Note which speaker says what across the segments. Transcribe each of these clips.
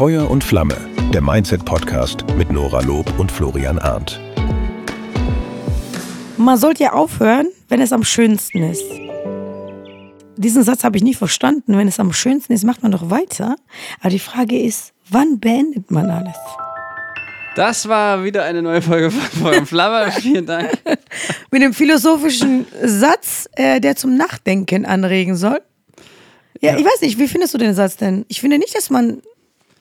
Speaker 1: Feuer und Flamme, der Mindset-Podcast mit Nora Lob und Florian Arndt.
Speaker 2: Man sollte ja aufhören, wenn es am schönsten ist. Diesen Satz habe ich nie verstanden. Wenn es am schönsten ist, macht man doch weiter. Aber die Frage ist, wann beendet man alles?
Speaker 3: Das war wieder eine neue Folge von Feuer und Flamme. Vielen Dank.
Speaker 2: Mit dem philosophischen Satz, äh, der zum Nachdenken anregen soll. Ja,
Speaker 3: Ja.
Speaker 2: ich weiß nicht, wie findest du den Satz denn? Ich finde nicht, dass man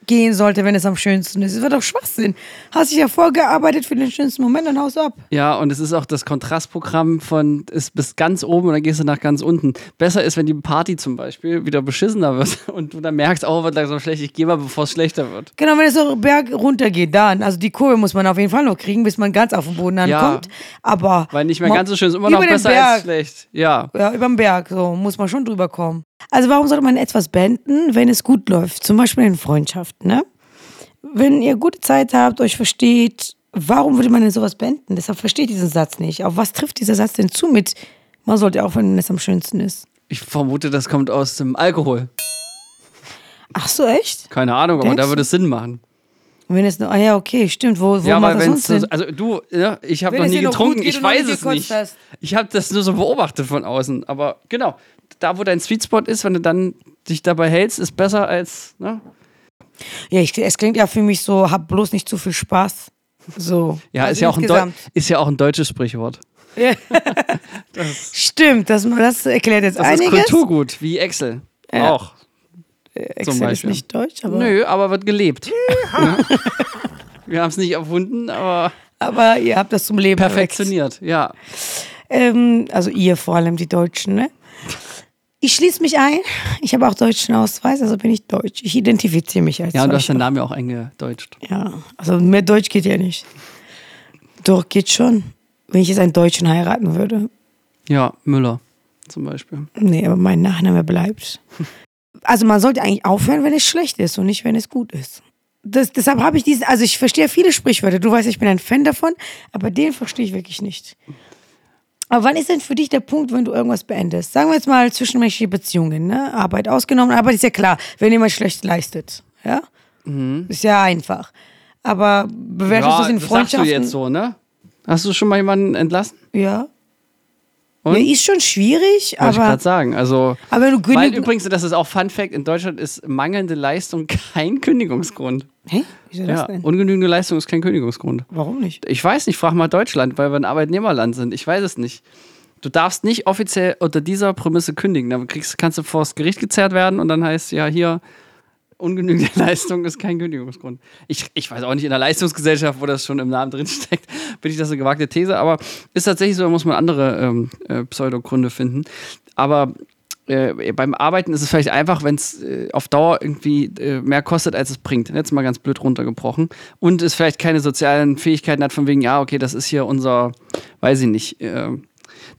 Speaker 2: gehen sollte, wenn es am schönsten ist. Es wird doch Schwachsinn. Hast dich ja vorgearbeitet für den schönsten Moment und haust ab.
Speaker 3: Ja, und es ist auch das Kontrastprogramm von ist bis ganz oben und dann gehst du nach ganz unten. Besser ist, wenn die Party zum Beispiel wieder beschissener wird und du dann merkst, oh, wird langsam schlecht, ich gehe mal, bevor es schlechter wird.
Speaker 2: Genau, wenn es so Berg runter geht, dann. Also die Kurve muss man auf jeden Fall noch kriegen, bis man ganz auf den Boden
Speaker 3: Ja.
Speaker 2: ankommt. Aber.
Speaker 3: Weil nicht mehr ganz so schön ist, immer noch besser
Speaker 2: Berg.
Speaker 3: als schlecht. Ja.
Speaker 2: Ja, über den Berg, so muss man schon drüber kommen. Also warum sollte man etwas beenden, wenn es gut läuft? Zum Beispiel in Freundschaften, ne? Wenn ihr gute Zeit habt, euch versteht, warum würde man denn sowas beenden? Deshalb verstehe ich diesen Satz nicht. Auf was trifft dieser Satz denn zu mit, man sollte aufhören, wenn es am schönsten ist?
Speaker 3: Ich vermute, das kommt aus dem Alkohol.
Speaker 2: Ach so, echt?
Speaker 3: Keine Ahnung, aber
Speaker 2: Denkst
Speaker 3: da würde es Sinn machen.
Speaker 2: Wenn es nur, ah ja, okay, stimmt. Wo, wo
Speaker 3: ja,
Speaker 2: macht das
Speaker 3: wenn
Speaker 2: sonst
Speaker 3: es
Speaker 2: Sinn?
Speaker 3: also du, ja, ich habe noch nie getrunken,
Speaker 2: geht
Speaker 3: ich weiß es nicht.
Speaker 2: hast.
Speaker 3: Ich habe das nur so beobachtet von außen, aber genau, da wo dein Sweet Spot ist, wenn du dann dich dabei hältst, ist besser als, ne?
Speaker 2: Ja, ich, es klingt ja für mich so, hab bloß nicht zu viel Spaß. So.
Speaker 3: Ja,
Speaker 2: Also
Speaker 3: ist, ja auch ein ist ja auch ein deutsches Sprichwort.
Speaker 2: Ja. Stimmt, das, das erklärt jetzt
Speaker 3: Das
Speaker 2: einiges.
Speaker 3: ist Kulturgut, wie Excel.
Speaker 2: Ja.
Speaker 3: Auch.
Speaker 2: Excel ist nicht deutsch, aber,
Speaker 3: Nö, aber wird gelebt. Ja. Wir haben es nicht erfunden, aber
Speaker 2: aber ihr habt das zum Leben
Speaker 3: perfektioniert. Ja.
Speaker 2: Ähm, also ihr vor allem, die Deutschen, ne? Ich schließe mich ein. Ich habe auch deutschen Ausweis, also bin ich deutsch. Ich identifiziere mich als
Speaker 3: Ja, und du hast den Namen ja auch eingedeutscht.
Speaker 2: Ja, also mehr Deutsch geht ja nicht. Doch, geht schon. Wenn ich jetzt einen Deutschen heiraten würde.
Speaker 3: Ja, Müller zum Beispiel.
Speaker 2: Nee, aber mein Nachname bleibt. Also man sollte eigentlich aufhören, wenn es schlecht ist und nicht, wenn es gut ist. Das, deshalb habe ich diesen, also ich verstehe viele Sprichwörter. Du weißt, ich bin ein Fan davon, aber den verstehe ich wirklich nicht. Aber wann ist denn für dich der Punkt, wenn du irgendwas beendest? Sagen wir jetzt mal zwischenmenschliche Beziehungen, ne? Arbeit ausgenommen. Arbeit ist ja klar, wenn jemand schlecht leistet. Ja? Ist ja einfach. Aber bewertest du es in
Speaker 3: das sagst
Speaker 2: Freundschaften?
Speaker 3: du jetzt so, ne? Hast du schon mal jemanden entlassen?
Speaker 2: Ja.
Speaker 3: Und?
Speaker 2: ja. Ist schon schwierig,
Speaker 3: Wollte ich
Speaker 2: aber,
Speaker 3: gerade sagen. Also,
Speaker 2: aber du
Speaker 3: weil übrigens, das ist auch Fun Fact, in Deutschland ist mangelnde Leistung kein Kündigungsgrund.
Speaker 2: Hä? Wieso das
Speaker 3: Ja,
Speaker 2: denn?
Speaker 3: ungenügende Leistung ist kein Kündigungsgrund.
Speaker 2: Warum nicht?
Speaker 3: Ich weiß nicht, frag mal Deutschland, weil wir ein Arbeitnehmerland sind. Ich weiß es nicht. Du darfst nicht offiziell unter dieser Prämisse kündigen. Dann kriegst, kannst du vor das Gericht gezerrt werden und dann heißt ja hier, ungenügende Leistung ist kein Kündigungsgrund. Ich, ich weiß auch nicht, in der Leistungsgesellschaft, wo das schon im Namen drin steckt, bin ich das eine gewagte These, aber ist tatsächlich so, da muss man andere ähm, äh, Pseudogründe finden. Aber äh, beim Arbeiten ist es vielleicht einfach, wenn es äh, auf Dauer irgendwie äh, mehr kostet, als es bringt. Jetzt mal ganz blöd runtergebrochen. Und es vielleicht keine sozialen Fähigkeiten hat, von wegen, ja, okay, das ist hier unser, weiß ich nicht, äh,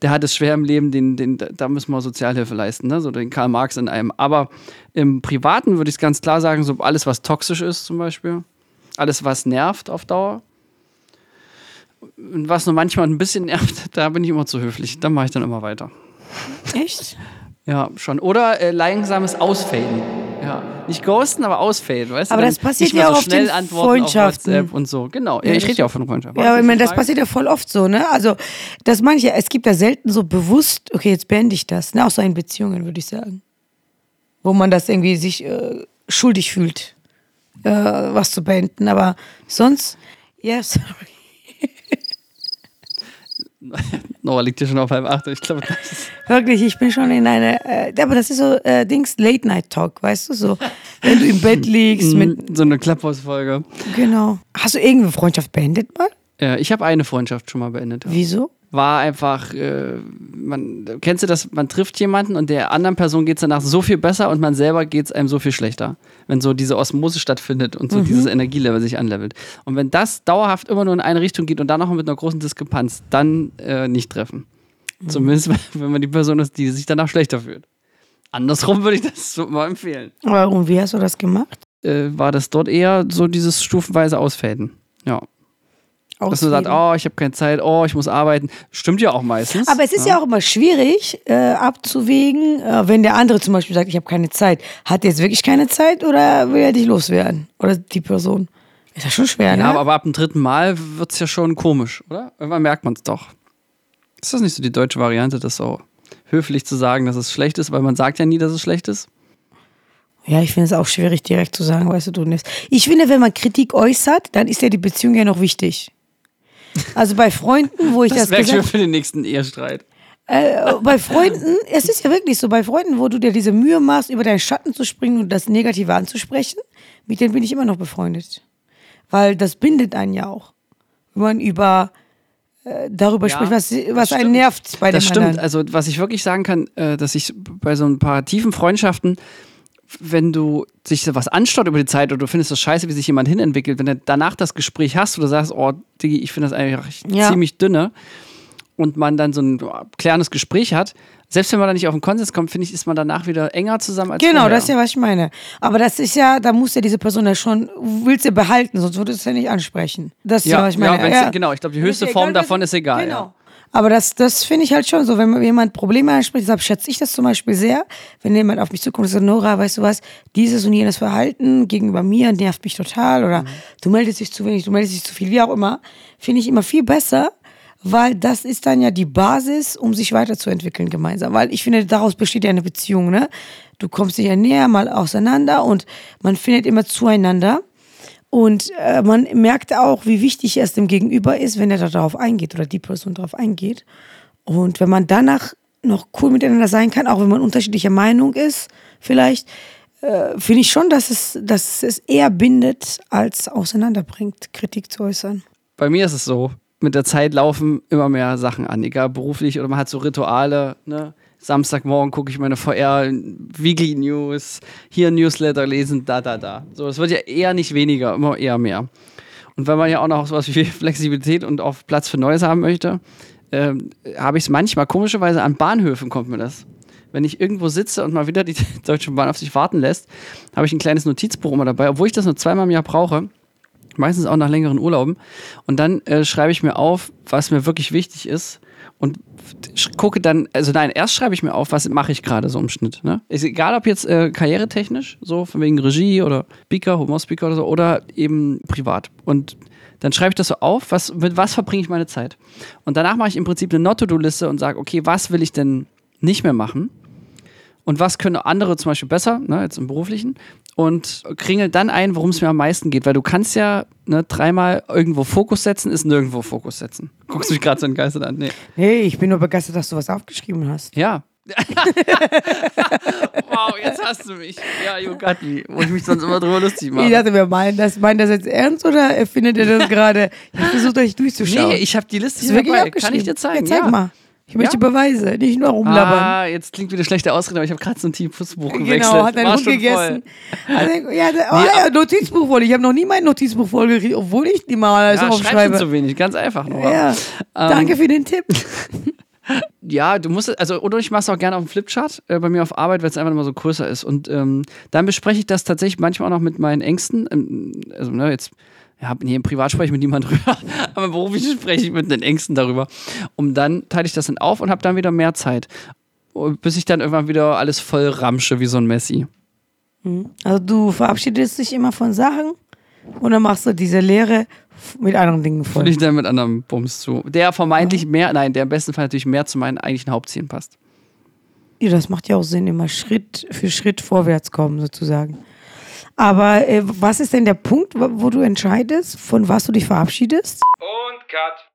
Speaker 3: der hat es schwer im Leben, den, den, da müssen wir Sozialhilfe leisten, ne? so den Karl Marx in einem. Aber im Privaten würde ich es ganz klar sagen, so alles, was toxisch ist zum Beispiel, alles, was nervt auf Dauer, und was nur manchmal ein bisschen nervt, da bin ich immer zu höflich. Da mache ich dann immer weiter.
Speaker 2: Echt?
Speaker 3: Ja, schon. Oder äh, langsames Ausfaden. Ja. Nicht ghosten, aber ausfaden, weißt
Speaker 2: Aber
Speaker 3: du?
Speaker 2: das
Speaker 3: Dann
Speaker 2: passiert ja
Speaker 3: so
Speaker 2: auch auf
Speaker 3: schnell auf
Speaker 2: Freundschaften.
Speaker 3: WhatsApp und so. Genau. Ja,
Speaker 2: Ja,
Speaker 3: ich
Speaker 2: das-
Speaker 3: rede ja auch von Freundschaft.
Speaker 2: Ja, aber ich meine, das passiert ja voll oft so, ne? Also, dass manche, es gibt ja selten so bewusst, okay, jetzt beende ich das, ne? Auch so in Beziehungen, würde ich sagen. Wo man das irgendwie sich äh, schuldig fühlt, äh, was zu beenden. Aber sonst, ja, sorry.
Speaker 3: Nora liegt hier schon auf halb acht. Ich glaube, das ist
Speaker 2: Wirklich, ich bin schon in einer, äh, aber das ist so äh, Dings Late-Night-Talk, weißt du, so, wenn du im Bett liegst mit,
Speaker 3: so eine Klapphausfolge.
Speaker 2: genau. Hast du irgendeine Freundschaft beendet mal?
Speaker 3: Ja, ich habe eine Freundschaft schon mal beendet. Ja.
Speaker 2: Wieso?
Speaker 3: War einfach, äh, man, kennst du das, man trifft jemanden und der anderen Person geht es danach so viel besser und man selber geht es einem so viel schlechter. Wenn so diese Osmose stattfindet und so
Speaker 2: Mhm.
Speaker 3: dieses Energielevel sich anlevelt. Und wenn das dauerhaft immer nur in eine Richtung geht und dann noch mit einer großen Diskrepanz, dann äh, nicht treffen.
Speaker 2: Mhm.
Speaker 3: Zumindest, wenn man die Person ist, die sich danach schlechter fühlt. Andersrum würde ich das so mal empfehlen.
Speaker 2: Warum, wie hast du das gemacht?
Speaker 3: Äh, war das dort eher so dieses stufenweise Ausfäden. Ja. Dass du sagst, oh, ich habe keine Zeit, oh, ich muss arbeiten. Stimmt ja auch meistens.
Speaker 2: Aber es ist ja, auch immer schwierig äh, abzuwägen, äh, wenn der andere zum Beispiel sagt, ich habe keine Zeit. Hat er jetzt wirklich keine Zeit oder will er dich loswerden? Oder die Person? Ist ja schon schwer, ne?
Speaker 3: Ja, aber, aber ab dem dritten Mal wird es ja schon komisch, oder? Irgendwann merkt man es doch. Ist das nicht so die deutsche Variante, das so höflich zu sagen, dass es schlecht ist, weil man sagt ja nie, dass es schlecht ist?
Speaker 2: Ja, ich finde es auch schwierig, direkt zu sagen, weißt du, du nimmst. Ich finde, wenn man Kritik äußert, dann ist ja die Beziehung ja noch wichtig. Also bei Freunden, wo ich das,
Speaker 3: Das
Speaker 2: gesagt
Speaker 3: für den nächsten Ehestreit.
Speaker 2: äh, bei Freunden, es ist ja wirklich so, bei Freunden, wo du dir diese Mühe machst, über deinen Schatten zu springen und das Negative anzusprechen, mit denen bin ich immer noch befreundet. Weil das bindet einen ja auch. Wenn man über äh, darüber
Speaker 3: Ja,
Speaker 2: spricht, was, was einen
Speaker 3: stimmt.
Speaker 2: nervt bei
Speaker 3: Das
Speaker 2: dem
Speaker 3: stimmt.
Speaker 2: anderen.
Speaker 3: Also, was ich wirklich sagen kann, äh, dass ich bei so ein paar tiefen Freundschaften, wenn du sich so was anstaut über die Zeit oder du findest das scheiße, wie sich jemand hinentwickelt, wenn du danach das Gespräch hast oder sagst, oh, Diggi, ich finde das eigentlich
Speaker 2: Ja.
Speaker 3: ziemlich dünne und man dann so ein klärendes Gespräch hat, selbst wenn man da nicht auf den Konsens kommt, finde ich, ist man danach wieder enger zusammen als
Speaker 2: Genau,
Speaker 3: vorher.
Speaker 2: das ist ja, was ich meine. Aber das ist ja, da muss ja diese Person ja schon, willst du behalten, sonst würdest du ja nicht ansprechen. Das ist ja,
Speaker 3: ja,
Speaker 2: was ich meine.
Speaker 3: ja, wenn's- genau. Ich glaube, die höchste
Speaker 2: ja
Speaker 3: Form
Speaker 2: egal,
Speaker 3: davon ist egal.
Speaker 2: Genau. Aber das, das finde ich halt schon so, wenn man jemand Probleme anspricht, deshalb schätze ich das zum Beispiel sehr, wenn jemand auf mich zukommt und sagt, Nora, weißt du was, dieses und jenes Verhalten gegenüber mir nervt mich total oder du meldest dich zu wenig, du meldest dich zu viel, wie auch immer, finde ich immer viel besser, weil das ist dann ja die Basis, um sich weiterzuentwickeln gemeinsam. Weil ich finde, daraus besteht ja eine Beziehung, ne? Du kommst dich ja näher, mal auseinander und man findet immer zueinander. Und äh, man merkt auch, wie wichtig es dem Gegenüber ist, wenn er da darauf eingeht oder die Person darauf eingeht. Und wenn man danach noch cool miteinander sein kann, auch wenn man unterschiedlicher Meinung ist, vielleicht, äh, finde ich schon, dass es, dass es eher bindet, als auseinanderbringt, Kritik zu äußern.
Speaker 3: Bei mir ist es so, mit der Zeit laufen immer mehr Sachen an, egal beruflich oder man hat so Rituale, ne? Samstagmorgen gucke ich meine VR Weekly News, hier Newsletter lesen, da, da, da. So, das wird ja eher nicht weniger, immer eher mehr. Und wenn man ja auch noch sowas wie Flexibilität und auch Platz für Neues haben möchte, ähm, habe ich es manchmal, komischerweise an Bahnhöfen kommt mir das. Wenn ich irgendwo sitze und mal wieder die Deutsche Bahn auf sich warten lässt, habe ich ein kleines Notizbuch immer dabei, obwohl ich das nur zweimal im Jahr brauche meistens auch nach längeren Urlauben. Und dann äh, schreibe ich mir auf, was mir wirklich wichtig ist. Und gucke dann, also nein, erst schreibe ich mir auf, was mache ich gerade so im Schnitt. Ne? Ist egal, ob jetzt äh, karrieretechnisch, so von wegen Regie oder Speaker, Humorspeaker oder so, oder eben privat. Und dann schreibe ich das so auf, was, mit was verbringe ich meine Zeit. Und danach mache ich im Prinzip eine Not-to-Do-Liste und sage, okay, was will ich denn nicht mehr machen? Und was können andere zum Beispiel besser, ne, jetzt im Beruflichen? Und kringel dann ein, worum es mir am meisten geht. Weil du kannst ja ne, dreimal irgendwo Fokus setzen, ist nirgendwo Fokus setzen. Guckst mich gerade so entgeistert an. Nee.
Speaker 2: Hey, ich bin nur begeistert, dass du was aufgeschrieben hast.
Speaker 3: Ja. wow, jetzt hast du mich. Ja, you got me. Wo ich mich sonst immer drüber lustig
Speaker 2: Ich
Speaker 3: mache.
Speaker 2: dachte, wir meinen das, meint das jetzt ernst oder findet ihr das gerade? Ich versuche euch durchzuschauen.
Speaker 3: Nee, ich habe die Liste
Speaker 2: ist
Speaker 3: hier
Speaker 2: wirklich
Speaker 3: dabei. Kann ich dir zeigen?
Speaker 2: Ja, zeig
Speaker 3: ja.
Speaker 2: mal. Ich möchte
Speaker 3: Ja.
Speaker 2: Beweise, nicht nur rumlabern.
Speaker 3: Ah, jetzt klingt wieder schlechte Ausrede, aber ich habe gerade so ein Notizbuch gewechselt.
Speaker 2: Genau, hat dein
Speaker 3: War
Speaker 2: Hund gegessen. Hat er- Ja, der- oh, ja, Notizbuch voll. Ich habe noch nie mein Notizbuch voll gekriegt, obwohl ich die mal alles
Speaker 3: Ja,
Speaker 2: aufschreibe.
Speaker 3: zu wenig, ganz einfach nur.
Speaker 2: Ja, danke für den Tipp.
Speaker 3: Ja, du musst, also, oder ich mache es auch gerne auf dem Flipchart äh, bei mir auf Arbeit, weil es einfach immer so größer ist. Und ähm, dann bespreche ich das tatsächlich manchmal auch noch mit meinen Ängsten. Ähm, also, ne, jetzt, ja, nee, im Privat spreche ich mit niemandem drüber, aber beruflich spreche ich mit den Ängsten darüber. Und dann teile ich das dann auf und habe dann wieder mehr Zeit. Und Bis ich dann irgendwann wieder alles voll ramsche wie so ein Messi.
Speaker 2: Also du verabschiedest dich immer von Sachen und dann machst du diese Lehre mit anderen Dingen voll.
Speaker 3: Fülle ich dann mit anderem Bums zu. Der vermeintlich mehr, nein, der im besten Fall natürlich mehr zu meinen eigentlichen Hauptzielen passt.
Speaker 2: Ja, das macht ja auch Sinn, immer Schritt für Schritt vorwärts kommen sozusagen. Aber äh, was ist denn der Punkt, wo du entscheidest, von was du dich verabschiedest?
Speaker 4: Und Cut.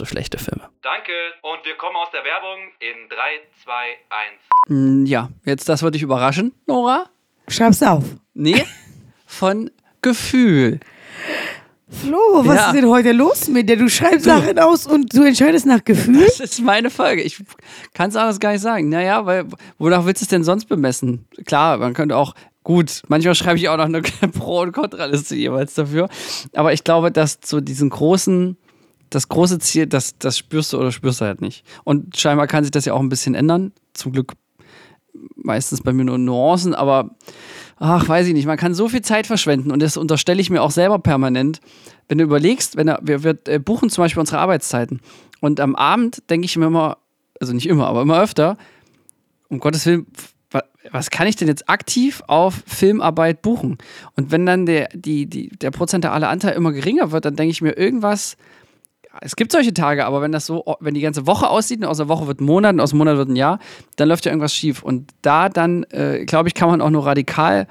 Speaker 3: für schlechte Filme.
Speaker 4: Danke. Und wir kommen aus der Werbung in 3, 2, 1.
Speaker 3: Mm, Ja, jetzt das wird dich überraschen, Nora.
Speaker 2: Schreib's auf.
Speaker 3: Nee, von Gefühl.
Speaker 2: Flo, was
Speaker 3: Ja.
Speaker 2: ist denn heute los mit dir? Du schreibst Sachen aus und du entscheidest nach Gefühl?
Speaker 3: Das ist meine Folge. Ich kann es anders gar nicht sagen. Naja, weil wonach willst du es denn sonst bemessen? Klar, man könnte auch, gut, manchmal schreibe ich auch noch eine Pro- und Kontraliste jeweils dafür. Aber ich glaube, dass so diesen großen, das große Ziel, das, das spürst du oder spürst du halt nicht. Und scheinbar kann sich das ja auch ein bisschen ändern. Zum Glück meistens bei mir nur Nuancen, aber ach, weiß ich nicht, man kann so viel Zeit verschwenden und das unterstelle ich mir auch selber permanent. Wenn du überlegst, wenn wir, wir äh, buchen zum Beispiel unsere Arbeitszeiten und am Abend denke ich mir immer, also nicht immer, aber immer öfter, um Gottes Willen, wa- was kann ich denn jetzt aktiv auf Filmarbeit buchen? Und wenn dann der, die, die, der prozentuale Anteil immer geringer wird, dann denke ich mir irgendwas, es gibt solche Tage, aber wenn das so, wenn die ganze Woche aussieht und aus der Woche wird Monat und aus dem Monat wird ein Jahr, dann läuft ja irgendwas schief. Und da dann, äh, glaube ich, kann man auch nur radikal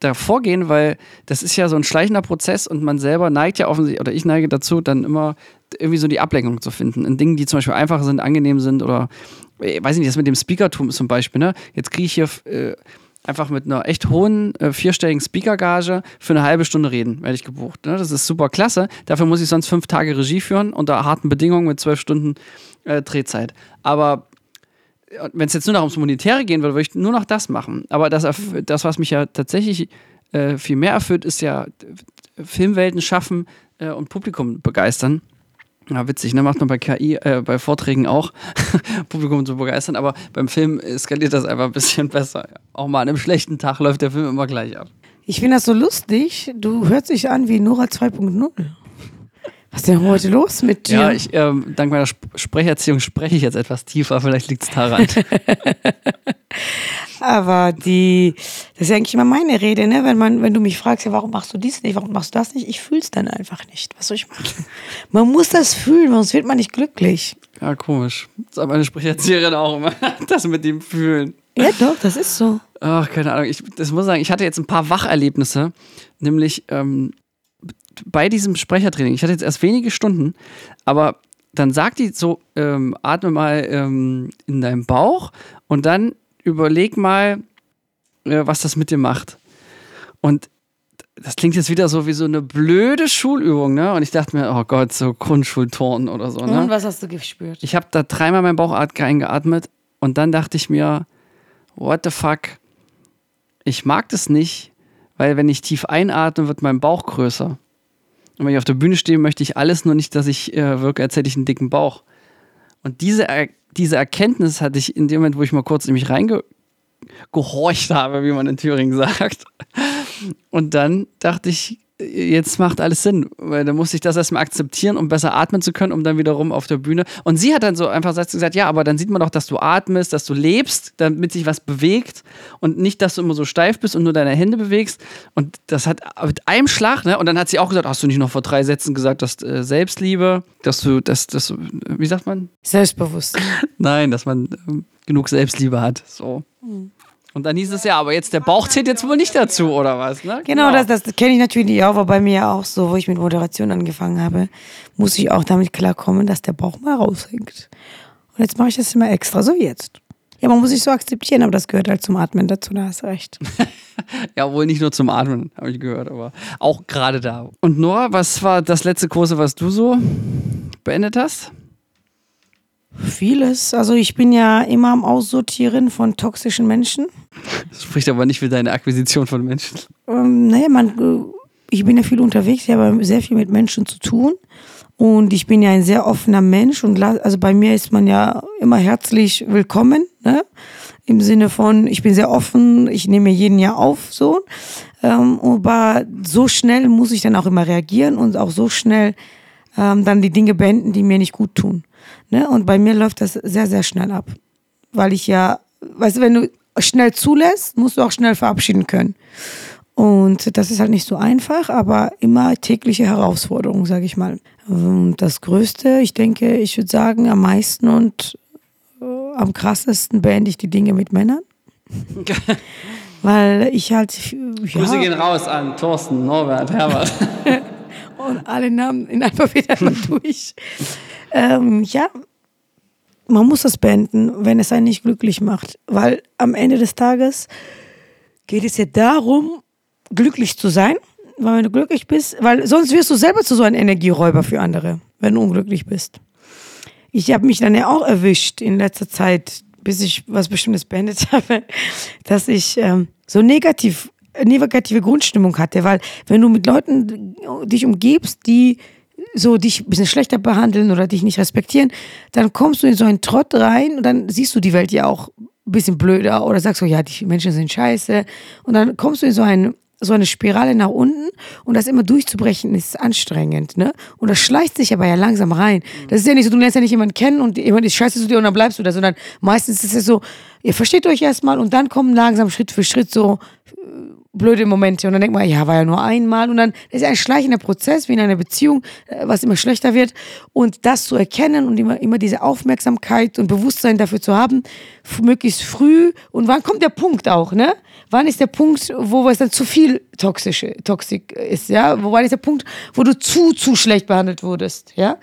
Speaker 3: davor gehen, weil das ist ja so ein schleichender Prozess und man selber neigt ja offensichtlich, oder ich neige dazu, dann immer irgendwie so die Ablenkung zu finden. In Dingen, die zum Beispiel einfach sind, angenehm sind oder, äh, weiß ich nicht, das mit dem Speakertum zum Beispiel, ne? Jetzt kriege ich hier äh, einfach mit einer echt hohen äh, vierstelligen Speakergage für eine halbe Stunde reden, werde ich gebucht. Ne? Das ist super klasse. Dafür muss ich sonst fünf Tage Regie führen unter harten Bedingungen mit zwölf Stunden äh, Drehzeit. Aber wenn es jetzt nur noch ums Monetäre gehen würde, würde ich nur noch das machen. Aber das, das was mich ja tatsächlich äh, viel mehr erfüllt, ist ja äh, Filmwelten schaffen äh, und Publikum begeistern. Ja, witzig, ne? Macht man bei KI, äh, bei Vorträgen auch, Publikum zu begeistern, aber beim Film skaliert das einfach ein bisschen besser. Auch mal an einem schlechten Tag läuft der Film immer gleich ab.
Speaker 2: Ich finde das so lustig. Du hörst dich an wie Nora 2.0. Was ist denn heute los mit dir?
Speaker 3: Ja, ich, ähm, dank meiner Sp Sprecherziehung spreche ich jetzt etwas tiefer, vielleicht liegt es daran.
Speaker 2: Aber die, das ist ja eigentlich immer meine Rede, ne? Wenn man, wenn du mich fragst, ja, warum machst du dies nicht, warum machst du das nicht, ich fühl's dann einfach nicht. Was soll ich machen? Man muss das fühlen, sonst wird man nicht glücklich.
Speaker 3: ja, komisch. Das sagt meine Sprecherzieherin auch immer. Das mit dem Fühlen.
Speaker 2: Ja, doch, das ist so.
Speaker 3: Ach, keine Ahnung. Ich das muss sagen, ich hatte jetzt ein paar Wacherlebnisse, nämlich ähm, bei diesem Sprechertraining. Ich hatte jetzt erst wenige Stunden, aber dann sagt die so, ähm, atme mal ähm, in deinen Bauch und dann überleg mal, äh, was das mit dir macht. Und das klingt jetzt wieder so wie so eine blöde Schulübung, ne? Und ich dachte mir, oh Gott, so Grundschulturnen oder so, ne?
Speaker 2: Und was hast du gespürt?
Speaker 3: Ich habe da dreimal meinen Bauch eingeatmet und dann dachte ich mir, what the fuck? Ich mag das nicht, weil wenn ich tief einatme, wird mein Bauch größer. Und wenn ich auf der Bühne stehe, möchte ich alles nur nicht, dass ich äh, wirke, als hätte ich einen dicken Bauch. Und diese, er diese Erkenntnis hatte ich in dem Moment, wo ich mal kurz in mich reingehorcht habe, wie man in Thüringen sagt. Und dann dachte ich, jetzt macht alles Sinn, weil dann musste ich das erstmal akzeptieren, um besser atmen zu können, um dann wiederum auf der Bühne. Und sie hat dann so einfach gesagt, ja, aber dann sieht man doch, dass du atmest, dass du lebst, damit sich was bewegt und nicht, dass du immer so steif bist und nur deine Hände bewegst. Und das hat mit einem Schlag, ne? Und dann hat sie auch gesagt, hast du nicht noch vor drei Sätzen gesagt, dass äh, Selbstliebe, dass du, dass, dass, wie sagt man?
Speaker 2: Selbstbewusst.
Speaker 3: Nein, dass man ähm, genug Selbstliebe hat. So. Und dann hieß es ja, aber jetzt der Bauch zählt jetzt wohl nicht dazu, oder was? Ne?
Speaker 2: Genau, das, das kenne ich natürlich auch, war bei mir auch so, wo ich mit Moderation angefangen habe, muss ich auch damit klarkommen, dass der Bauch mal raushängt. Und jetzt mache ich das immer extra, so wie jetzt. Ja, man muss sich so akzeptieren, aber das gehört halt zum Atmen dazu, da hast du recht.
Speaker 3: Ja, wohl nicht nur zum Atmen, habe ich gehört, aber auch gerade da. Und Nora, was war das letzte Kurse, was du so beendet hast?
Speaker 2: Vieles. Also ich bin ja immer am Aussortieren von toxischen Menschen.
Speaker 3: Das spricht aber nicht für deine Akquisition von Menschen.
Speaker 2: Ähm, naja, man, äh, ich bin ja viel unterwegs, ich habe sehr viel mit Menschen zu tun. Und ich bin ja ein sehr offener Mensch und also bei mir ist man ja immer herzlich willkommen, ne? Im Sinne von, ich bin sehr offen, ich nehme jeden ja auf, so. Ähm, aber so schnell muss ich dann auch immer reagieren und auch so schnell ähm, dann die Dinge beenden, die mir nicht gut tun. Ne? Und bei mir läuft das sehr, sehr schnell ab. Weil ich ja, weißt du, wenn du schnell zulässt, musst du auch schnell verabschieden können. Und das ist halt nicht so einfach, aber immer tägliche Herausforderung, sage ich mal. Das Größte, ich denke, ich würde sagen, am meisten und äh, am krassesten beende ich die Dinge mit Männern. Weil ich halt, ja,
Speaker 3: Grüße gehen raus an Thorsten, Norbert, Herbert.
Speaker 2: und alle Namen in Alphabet einmal durch. Ähm, ja, man muss das beenden, wenn es einen nicht glücklich macht. Weil am Ende des Tages geht es ja darum, glücklich zu sein. Weil wenn du glücklich bist, weil sonst wirst du selber zu so einem Energieräuber für andere, wenn du unglücklich bist. Ich habe mich dann ja auch erwischt in letzter Zeit, bis ich was Bestimmtes beendet habe, dass ich ähm, so negativ, negative Grundstimmung hatte, weil wenn du mit Leuten dich umgibst, die so dich ein bisschen schlechter behandeln oder dich nicht respektieren, dann kommst du in so einen Trott rein und dann siehst du die Welt ja auch ein bisschen blöder oder sagst so, ja, die Menschen sind scheiße und dann kommst du in so einen so eine Spirale nach unten und das immer durchzubrechen ist anstrengend, ne? Und das schleicht sich aber ja langsam rein. Das ist ja nicht so, du lernst ja nicht jemanden kennen und jemand ist scheiße zu dir und dann bleibst du da, sondern meistens ist es so, ihr versteht euch erstmal und dann kommen langsam Schritt für Schritt so blöde Momente und dann denkt man, ja, war ja nur einmal und dann ist ein schleichender Prozess wie in einer Beziehung, äh, was immer schlechter wird und das zu erkennen und immer, immer diese Aufmerksamkeit und Bewusstsein dafür zu haben, möglichst früh und wann kommt der Punkt auch, ne? Wann ist der Punkt, wo es dann zu viel toxisch, toxisch ist, ja? Wo wann ist der Punkt, wo du zu, zu schlecht behandelt wurdest, ja?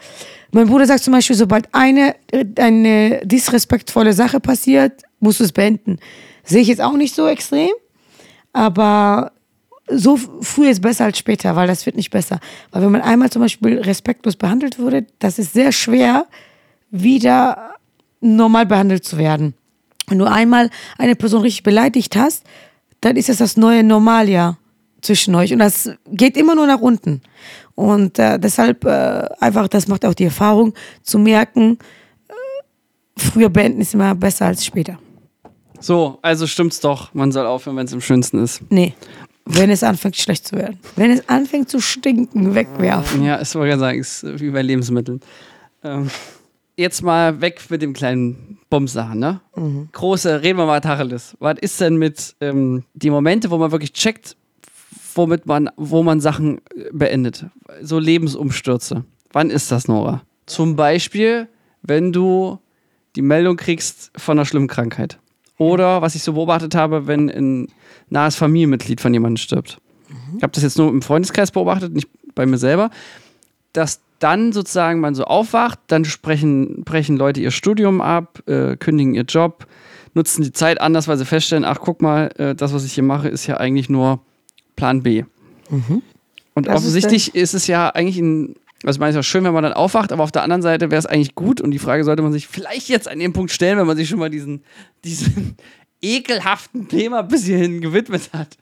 Speaker 2: Mein Bruder sagt zum Beispiel, sobald eine, äh, eine disrespektvolle Sache passiert, musst du es beenden. Sehe ich jetzt auch nicht so extrem, aber so früh ist besser als später, weil das wird nicht besser. Weil wenn man einmal zum Beispiel respektlos behandelt wurde, das ist sehr schwer, wieder normal behandelt zu werden. Wenn du einmal eine Person richtig beleidigt hast, dann ist das das neue Normaljahr zwischen euch. Und das geht immer nur nach unten. Und äh, deshalb äh, einfach, das macht auch die Erfahrung, zu merken, äh, früher beenden ist immer besser als später.
Speaker 3: So, also stimmt's doch. Man soll aufhören, wenn es am schönsten ist.
Speaker 2: Nee, wenn es anfängt schlecht zu werden. Wenn es anfängt zu stinken, wegwerfen.
Speaker 3: Ja, es wollte ich sagen, ist äh, wie bei Lebensmitteln. Ähm, jetzt mal weg mit dem kleinen Bumsachen, ne? Große, reden wir mal Tacheles. Was ist denn mit ähm, die Momente, wo man wirklich checkt, womit man, wo man Sachen äh, beendet? So Lebensumstürze. Wann ist das, Nora? Zum Beispiel, wenn du die Meldung kriegst von einer schlimmen Krankheit. Oder, was ich so beobachtet habe, wenn ein nahes Familienmitglied von jemandem stirbt. Ich habe das jetzt nur im Freundeskreis beobachtet, nicht bei mir selber dass dann sozusagen man so aufwacht, dann sprechen, brechen Leute ihr Studium ab, äh, kündigen ihr Job, nutzen die Zeit anders, weil sie feststellen, ach guck mal, äh, das, was ich hier mache, ist ja eigentlich nur Plan B. Und
Speaker 2: Was ist
Speaker 3: offensichtlich ist, es ja eigentlich ein, also es ist ja schön, wenn man dann aufwacht, aber auf der anderen Seite wäre es eigentlich gut und die Frage sollte man sich vielleicht jetzt an dem Punkt stellen, wenn man sich schon mal diesen, diesen ekelhaften Thema bis hierhin gewidmet hat,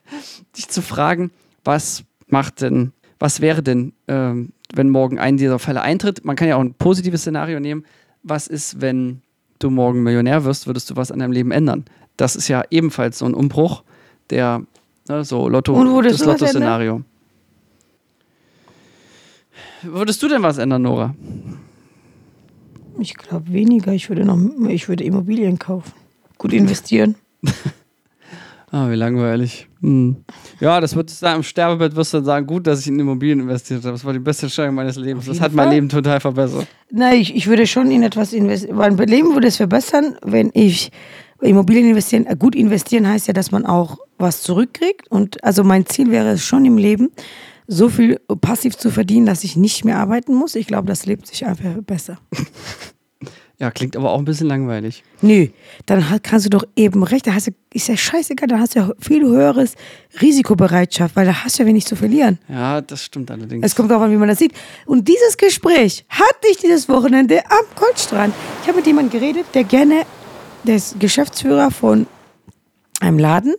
Speaker 3: dich zu fragen, was macht denn, was wäre denn, ähm, wenn morgen ein dieser Fälle eintritt? Man kann ja auch ein positives Szenario nehmen. Was ist, wenn du morgen Millionär wirst, würdest du was an deinem Leben ändern? Das ist ja ebenfalls so ein Umbruch, der ne, so Lotto, das Lotto-Szenario. Würdest du denn was ändern, Nora?
Speaker 2: Ich glaube weniger. Ich würde noch, ich würde Immobilien kaufen. Gut investieren.
Speaker 3: Ah, wie langweilig. Hm. Ja, das wird sagen, im Sterbebett wirst du dann sagen, gut, dass ich in Immobilien investiert habe. Das war die beste Entscheidung meines Lebens. Das hat mein
Speaker 2: Fall.
Speaker 3: Leben total verbessert.
Speaker 2: Nein, ich, ich würde schon in etwas investieren. Mein Leben würde es verbessern, wenn ich Immobilien investieren. äh, Gut investieren heißt ja, dass man auch was zurückkriegt. Und also mein Ziel wäre es schon im Leben, so viel passiv zu verdienen, dass ich nicht mehr arbeiten muss. Ich glaube, das lebt sich einfach besser.
Speaker 3: Ja, klingt aber auch ein bisschen langweilig.
Speaker 2: Nö, dann kannst du doch eben recht, da hast du, ist ja scheißegal, dann hast du ja viel höheres Risikobereitschaft, weil da hast du ja wenig zu verlieren.
Speaker 3: Ja, das stimmt allerdings.
Speaker 2: Es kommt darauf an, wie man das sieht. Und dieses Gespräch hatte ich dieses Wochenende am Goldstrand. Ich habe mit jemandem geredet, der gerne, der ist Geschäftsführer von einem Laden.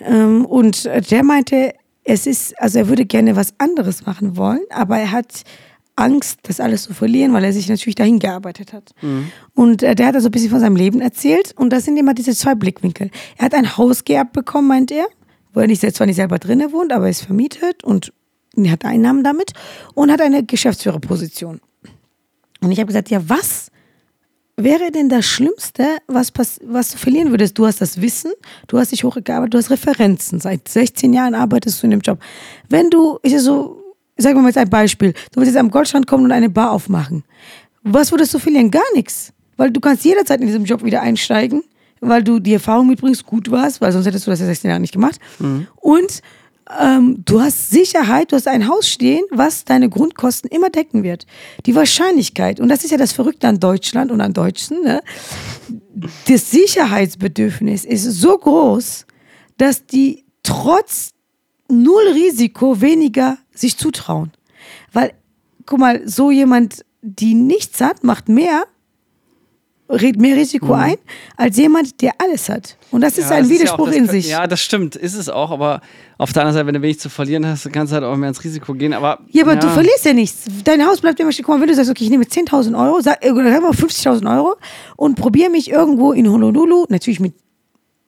Speaker 2: Ähm, und der meinte, es ist, also er würde gerne was anderes machen wollen, aber er hat Angst, das alles zu verlieren, weil er sich natürlich dahin gearbeitet hat. Und äh, der hat also ein bisschen von seinem Leben erzählt und das sind immer diese zwei Blickwinkel. Er hat ein Haus geerbt bekommen, meint er, wo er nicht, zwar nicht selber drinnen wohnt, aber er ist vermietet und er hat Einnahmen damit und hat eine Geschäftsführerposition. Und ich habe gesagt, ja, was wäre denn das Schlimmste, was, pass was du verlieren würdest? Du hast das Wissen, du hast dich hochgearbeitet, du hast Referenzen. Seit 16 Jahren arbeitest du in dem Job. Wenn du, ich so, sagen wir mal jetzt ein Beispiel, du würdest jetzt am Goldstrand kommen und eine Bar aufmachen. Was würdest du verlieren? Gar nichts. Weil du kannst jederzeit in diesem Job wieder einsteigen, weil du die Erfahrung mitbringst, gut warst, weil sonst hättest du das ja 16 Jahre nicht gemacht. Und ähm, du hast Sicherheit, du hast ein Haus stehen, was deine Grundkosten immer decken wird. Die Wahrscheinlichkeit, und das ist ja das Verrückte an Deutschland und an Deutschen, ne? das Sicherheitsbedürfnis ist so groß, dass die trotz null Risiko, weniger sich zutrauen. Weil, guck mal, so jemand, die nichts hat, macht mehr, mehr Risiko
Speaker 3: Mhm.
Speaker 2: ein, als jemand, der alles hat. Und das ist
Speaker 3: Ja,
Speaker 2: ein
Speaker 3: das ja
Speaker 2: Widerspruch
Speaker 3: auch das,
Speaker 2: in sich.
Speaker 3: Ja, das stimmt, ist es auch, aber auf der anderen Seite, wenn du wenig zu verlieren hast, kannst du halt auch mehr ins Risiko gehen. Aber,
Speaker 2: Ja, aber du verlierst ja nichts. Dein Haus bleibt immer stehen. Guck mal, wenn du sagst, okay, ich nehme 10.000 Euro, sag, äh, oder sag mal 50.000 Euro und probiere mich irgendwo in Honolulu, natürlich mit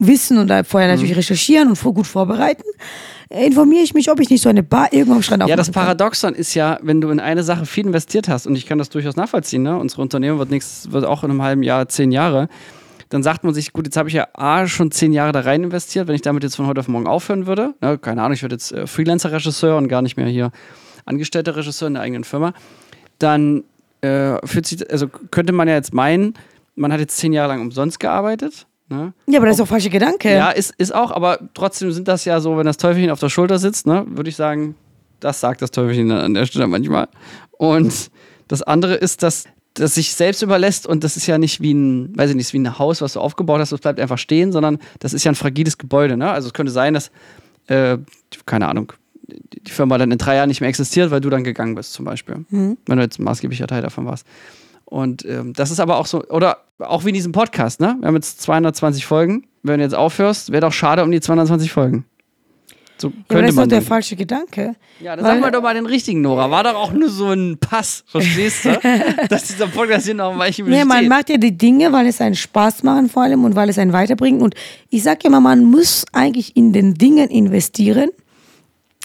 Speaker 2: Wissen und vorher natürlich
Speaker 3: Mhm.
Speaker 2: recherchieren und vor, gut vorbereiten, informiere ich mich, ob ich nicht so eine Bar irgendwo am Strand
Speaker 3: Ja, das
Speaker 2: kann.
Speaker 3: Paradoxon ist ja, wenn du in eine Sache viel investiert hast, und ich kann das durchaus nachvollziehen, ne? unsere Unternehmen wird nächstes, wird auch in einem halben Jahr zehn Jahre, dann sagt man sich, gut, jetzt habe ich ja A, schon zehn Jahre da rein investiert, wenn ich damit jetzt von heute auf morgen aufhören würde, ne? keine Ahnung, ich würde jetzt äh, Freelancer-Regisseur und gar nicht mehr hier angestellter Regisseur in der eigenen Firma, dann äh, fühlt sich, also könnte man ja jetzt meinen, man hat jetzt zehn Jahre lang umsonst gearbeitet, ne?
Speaker 2: Ja, aber das ist auch falscher Gedanke.
Speaker 3: Ja, ist, ist auch, aber trotzdem sind das ja so, wenn das Teufelchen auf der Schulter sitzt, ne, würde ich sagen, das sagt das Teufelchen an der Stelle manchmal. Und das andere ist, dass das sich selbst überlässt und das ist ja nicht wie ein, weiß ich nicht, wie ein Haus, was du aufgebaut hast, das bleibt einfach stehen, sondern das ist ja ein fragiles Gebäude. Ne? Also es könnte sein, dass, äh, keine Ahnung, die Firma dann in drei Jahren nicht mehr existiert, weil du dann gegangen bist, zum Beispiel. Wenn du jetzt ein maßgeblicher Teil davon warst. Und ähm, das ist aber auch so, oder auch wie in diesem Podcast, ne? Wir haben jetzt 220 Folgen. Wenn du jetzt aufhörst, wäre doch schade um die 220 Folgen. So
Speaker 2: Ja, aber
Speaker 3: könnte
Speaker 2: das ist doch
Speaker 3: man.
Speaker 2: der falsche Gedanke.
Speaker 3: ja, dann
Speaker 2: Weil-
Speaker 3: sag mal doch mal den richtigen, Nora. War doch auch nur so ein Pass, verstehst du? Dass dieser Podcast hier noch mal
Speaker 2: Nee, man macht ja die Dinge, weil es einen Spaß machen vor allem und weil es einen weiterbringt. Und ich sage immer, man muss eigentlich in den Dingen investieren,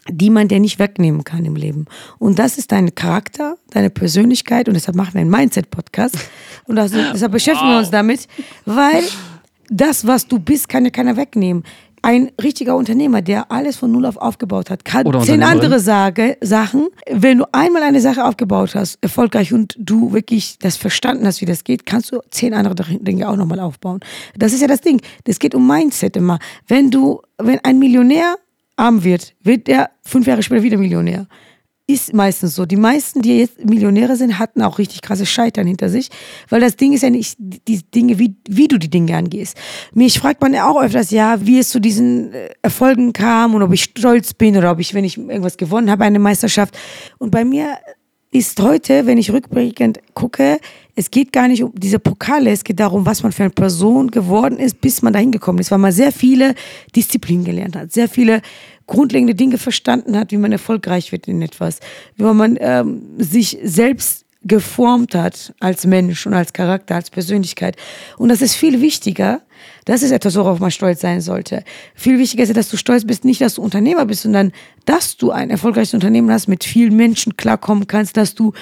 Speaker 2: die man dir nicht wegnehmen kann im Leben. Und das ist dein Charakter, deine Persönlichkeit und deshalb machen wir einen Mindset-Podcast. Und das, deshalb beschäftigen wir uns damit, weil das, was du bist, kann dir keiner wegnehmen. Ein richtiger Unternehmer, der alles von Null auf aufgebaut hat, kann
Speaker 3: Oder
Speaker 2: zehn andere Sage, Sachen. Wenn du einmal eine Sache aufgebaut hast, erfolgreich und du wirklich das verstanden hast, wie das geht, kannst du zehn andere Dinge auch nochmal aufbauen. Das ist ja das Ding. Das geht um Mindset immer. Wenn du, wenn ein Millionär arm wird, wird er fünf Jahre später wieder Millionär. Ist meistens so. Die meisten, die jetzt Millionäre sind, hatten auch richtig krasse Scheitern hinter sich. Weil das Ding ist ja nicht die Dinge, wie, wie du die Dinge angehst. Mich fragt man ja auch öfters, ja, wie es zu diesen äh, Erfolgen kam und ob ich stolz bin oder ob ich, wenn ich irgendwas gewonnen habe, eine Meisterschaft. Und bei mir ist heute, wenn ich rückblickend gucke, es geht gar nicht um diese Pokale, es geht darum, was man für eine Person geworden ist, bis man dahin gekommen ist, weil man sehr viele Disziplinen gelernt hat, sehr viele grundlegende Dinge verstanden hat, wie man erfolgreich wird in etwas, wie man ähm, sich selbst geformt hat als Mensch und als Charakter, als Persönlichkeit. Und das ist viel wichtiger. Das ist etwas, worauf man stolz sein sollte. Viel wichtiger ist, dass du stolz bist, nicht, dass du Unternehmer bist, sondern dass du ein erfolgreiches Unternehmen hast, mit vielen Menschen klarkommen kannst, dass du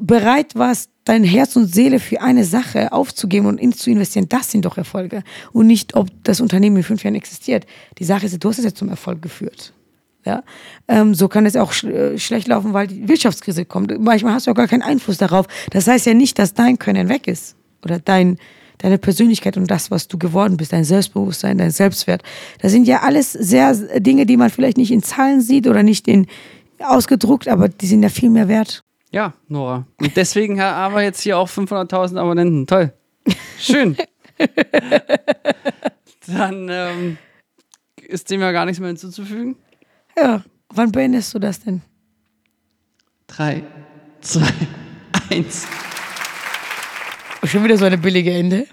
Speaker 2: bereit warst, dein Herz und Seele für eine Sache aufzugeben und zu investieren, das sind doch Erfolge. Und nicht, ob das Unternehmen in fünf Jahren existiert. Die Sache ist, du hast es jetzt zum Erfolg geführt. Ja? Ähm, so kann es auch sch äh, schlecht laufen, weil die Wirtschaftskrise kommt. Manchmal hast du auch gar keinen Einfluss darauf. Das heißt ja nicht, dass dein Können weg ist. Oder dein, deine Persönlichkeit und das, was du geworden bist, dein Selbstbewusstsein, dein Selbstwert. Das sind ja alles sehr Dinge, die man vielleicht nicht in Zahlen sieht oder nicht in ausgedruckt, aber die sind ja viel mehr wert.
Speaker 3: Ja, Nora. Und deswegen haben wir jetzt hier auch 500.000 Abonnenten. Toll. Schön. Dann ähm, ist dem ja gar nichts mehr hinzuzufügen.
Speaker 2: Ja, wann beendest du das denn?
Speaker 3: Drei, zwei, eins.
Speaker 2: Schon wieder so eine billige Ende.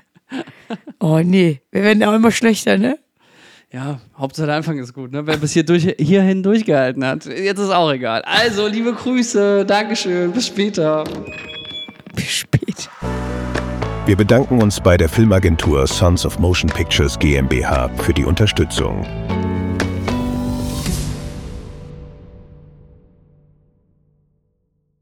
Speaker 2: Oh nee, wir werden auch immer schlechter, ne?
Speaker 3: Ja, Hauptsache der Anfang ist gut, ne? Wer bis hier durch, hierhin durchgehalten hat. Jetzt ist auch egal. Also, liebe Grüße, Dankeschön, bis später.
Speaker 2: Bis spät.
Speaker 1: Wir bedanken uns bei der Filmagentur Sons of Motion Pictures GmbH für die Unterstützung.